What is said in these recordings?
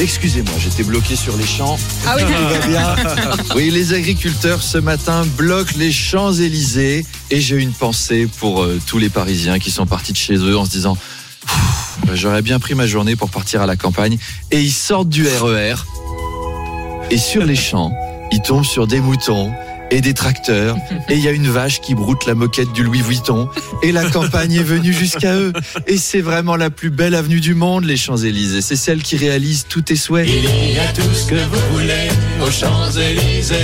Excusez-moi, j'étais bloqué sur les champs. Ah oui. Tout va bien. Oui, les agriculteurs ce matin bloquent les Champs-Élysées et j'ai une pensée pour euh, tous les Parisiens qui sont partis de chez eux en se disant bah, j'aurais bien pris ma journée pour partir à la campagne et ils sortent du RER et sur les champs, ils tombent sur des moutons et des tracteurs. Et il y a une vache qui broute la moquette du Louis Vuitton. Et la campagne est venue jusqu'à eux. Et c'est vraiment la plus belle avenue du monde les Champs-Élysées. C'est celle qui réalise tous tes souhaits. Il y tout ce que vous voulez aux Champs-Élysées.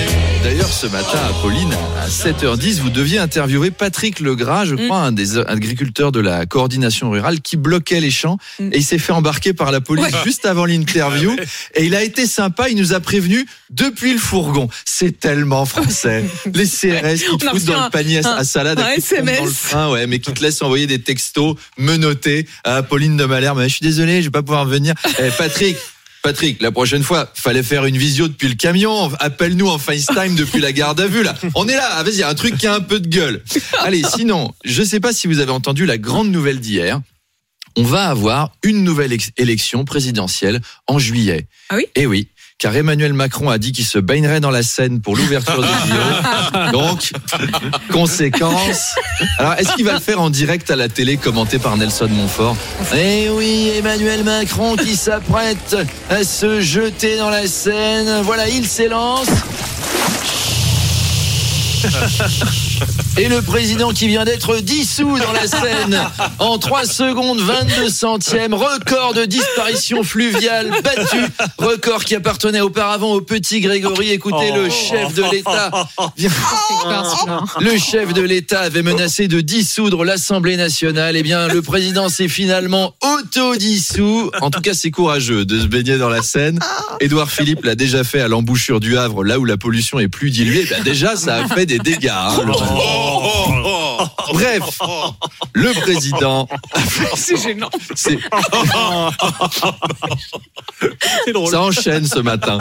D'ailleurs, ce matin, Apolline, à 7h10, vous deviez interviewer Patrick Legras, je crois, un des agriculteurs de la coordination rurale, qui bloquait les champs. Et il s'est fait embarquer par la police juste avant l'interview. Et il a été sympa, il nous a prévenu depuis le fourgon. C'est tellement français. Les CRS qui te foutent dans un- le panier à, à salade, un dans le SMS. train, ouais, mais qui te laissent envoyer des textos menottés à Apolline de Malherbe. Mais Je suis désolé, je vais pas pouvoir venir. Eh, Patrick, Patrick, la prochaine fois, fallait faire une visio depuis le camion. Appelle-nous en FaceTime depuis la garde à vue, là. On est là. Ah, Vas-y, un truc qui a un peu de gueule. Allez, sinon, je sais pas si vous avez entendu la grande nouvelle d'hier. On va avoir une nouvelle élection présidentielle en juillet. Ah oui? Eh oui. Car Emmanuel Macron a dit qu'il se baignerait dans la Seine pour l'ouverture des JO. Donc, conséquence. Alors, est-ce qu'il va le faire en direct à la télé, commenté par Nelson Montfort? Eh oui, Emmanuel Macron qui s'apprête à se jeter dans la Seine. Voilà, il s'élance. Et le président qui vient d'être dissous dans la Seine en 3 secondes 22 centièmes, record de disparition fluviale battu, record qui appartenait auparavant au petit Grégory. Écoutez, le chef de l'État le chef de l'État avait menacé de dissoudre l'Assemblée nationale. Eh bien, le président s'est finalement auto-dissous. En tout cas, c'est courageux de se baigner dans la Seine. Édouard Philippe l'a déjà fait à l'embouchure du Havre, là où la pollution est plus diluée. Ben, déjà, ça a fait des dégâts. hein, le- Bref, le président. C'est gênant. C'est Ça enchaîne ce matin.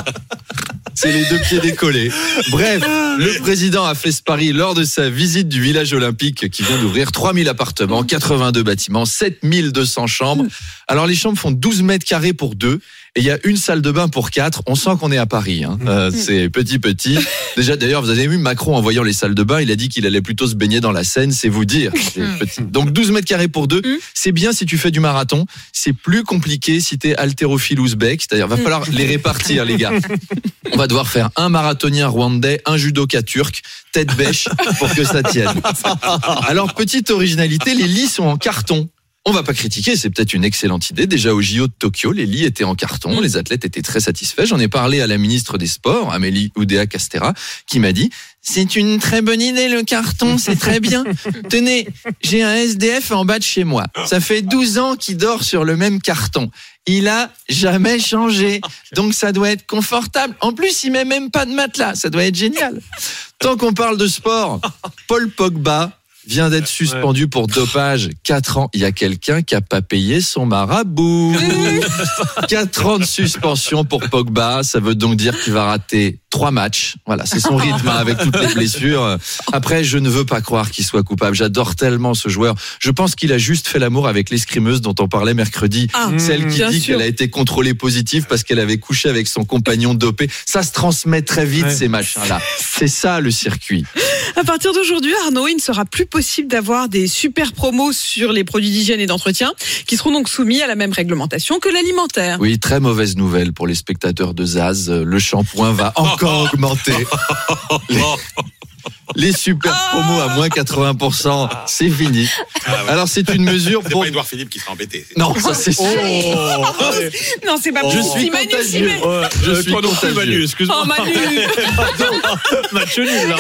C'est les deux pieds décollés. Bref, le président a fait ce pari lors de sa visite du village olympique qui vient d'ouvrir 3000 appartements, 82 bâtiments, 7200 chambres. Alors les chambres font 12 mètres carrés pour deux et il y a une salle de bain pour quatre. On sent qu'on est à Paris. Hein. Euh, c'est petit petit. Déjà d'ailleurs, vous avez vu Macron en voyant les salles de bain, il a dit qu'il allait plutôt se baigner dans la Seine. C'est vous dire. Petit. Donc 12 mètres carrés pour deux. C'est bien si tu fais du marathon. C'est plus compliqué si t'es haltérophile ouzbek. C'est-à-dire, va falloir les répartir, les gars. On va devoir faire un marathonien rwandais, un judoka turc, tête bêche, pour que ça tienne. Alors, petite originalité, les lits sont en carton. On va pas critiquer, c'est peut-être une excellente idée. Déjà au JO de Tokyo, les lits étaient en carton, les athlètes étaient très satisfaits. J'en ai parlé à la ministre des Sports, Amélie Oudéa Castera, qui m'a dit c'est une très bonne idée le carton, c'est très bien. Tenez, j'ai un SDF en bas de chez moi. Ça fait 12 ans qu'il dort sur le même carton. Il a jamais changé. Donc ça doit être confortable. En plus, il met même pas de matelas. Ça doit être génial. Tant qu'on parle de sport, Paul Pogba vient d'être suspendu pour dopage 4 ans. Il y a quelqu'un qui a pas payé son marabout. 4 ans de suspension pour Pogba, ça veut donc dire qu'il va rater trois matchs. Voilà, c'est son rythme hein, avec toutes les blessures. Après, je ne veux pas croire qu'il soit coupable. J'adore tellement ce joueur. Je pense qu'il a juste fait l'amour avec l'escrimeuse dont on parlait mercredi. Ah, Celle qui dit qu'elle a été contrôlée positive parce qu'elle avait couché avec son compagnon dopé. Ça se transmet très vite, ces machins-là. C'est ça le circuit. À partir d'aujourd'hui, Arnaud, il ne sera plus possible d'avoir des super promos sur les produits d'hygiène et d'entretien qui seront donc soumis à la même réglementation que l'alimentaire. Oui, très mauvaise nouvelle pour les spectateurs de Zaz. Le shampoing va encore augmenter. Les, Les super promos à moins 80%, c'est fini. Alors c'est une mesure C'est pour... pas Edouard Philippe qui sera embêté. Non, ça c'est sûr. Non, c'est pas Je suis contagieux. Je suis non plus, contagieux. Manu, excuse-moi. Oh Manu Match nul, là.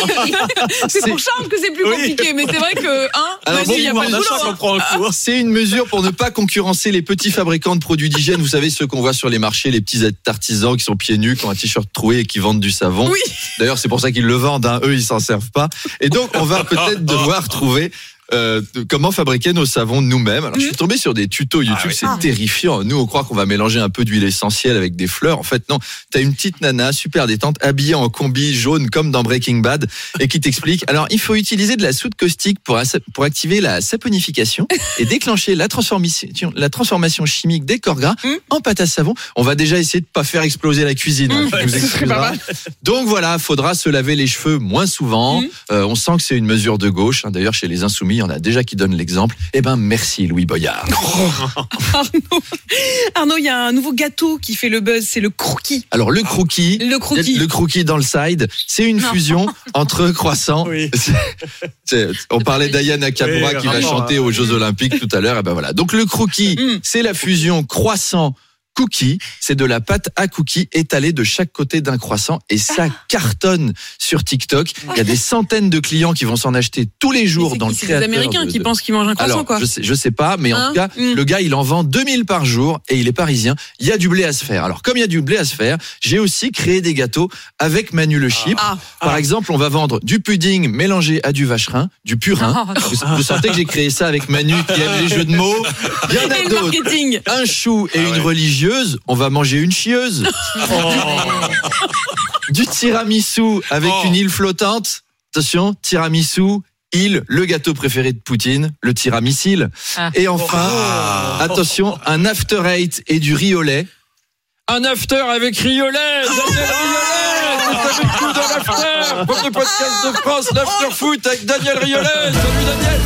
C'est pour Charles que c'est plus Oui. compliqué, mais c'est vrai que, hein, Alors, Manu, bon, il y a bon, pas de hein. hein. C'est une mesure pour ne pas concurrencer les petits fabricants de produits d'hygiène. Vous savez, ceux qu'on voit sur les marchés, les petits artisans qui sont pieds nus, qui ont un t-shirt troué et qui vendent du savon. Oui. D'ailleurs, c'est pour ça qu'ils le vendent. hein. Eux, ils s'en servent pas. Et donc, on va peut-être devoir trouver euh, comment fabriquer nos savons nous-mêmes. Alors, je suis tombé sur des tutos YouTube, Ah oui. c'est Ah. terrifiant. Nous, on croit qu'on va mélanger un peu d'huile essentielle avec des fleurs. En fait, non. T'as une petite nana super détente, habillée en combi jaune comme dans Breaking Bad, et qui t'explique. Alors, il faut utiliser de la soude caustique pour, pour activer la saponification et déclencher la transformation, la transformation chimique des corps gras Mm. en pâte à savon. On va déjà essayer de pas faire exploser la cuisine. hein, Mm. pas mal. Donc voilà, faudra se laver les cheveux moins souvent. Mm. Euh, on sent que c'est une mesure de gauche. hein. D'ailleurs, chez les insoumis, il y en a déjà qui donnent l'exemple. Eh ben, merci Louis Boyard. Arnaud, Arnaud, il y a un nouveau gâteau qui fait le buzz, c'est le croquis. Alors le crookie, Le croquis. le crookie dans le side, c'est une Non. fusion entre croissant. Oui. C'est- c'est- on parlait d'Aya Nakamura Oui, qui va chanter aux Jeux Olympiques tout à l'heure. Et ben voilà. Donc le crookie, Mm. c'est la fusion croissant. Cookie, c'est de la pâte à cookies étalée de chaque côté d'un croissant et ça Ah. cartonne sur TikTok. Il y a des centaines de clients qui vont s'en acheter tous les jours dans le C'est des créateur Américains de- qui de- pensent qu'ils mangent un croissant, alors, quoi. je sais, je sais pas, mais en Hein tout cas, Mm. le gars, il en vend 2000 par jour et il est parisien. Il y a du blé à se faire. Alors, comme il y a du blé à se faire, j'ai aussi créé des gâteaux avec Manu le chip. Ah. Par exemple, on va vendre du pudding mélangé à du vacherin, du purin. Ah. Vous, vous sentez que j'ai créé ça avec Manu qui aime les jeux de mots. Il y en Et a le d'autres. marketing. Un chou et une on va manger une chieuse. Du tiramisu avec Oh. une île flottante. Attention, tiramisu, île, le gâteau préféré de Poutine, le tiramisil. Ah. Et enfin, attention, un after eight et du riz au lait. Un after avec riz au lait Daniel Riolet Premier podcast de France, l'after foot avec Daniel Riolet Salut Daniel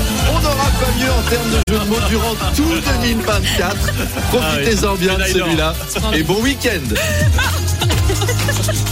pas mieux en termes de jeu de mots durant tout 2024. Profitez-en bien de celui-là. Et bon week-end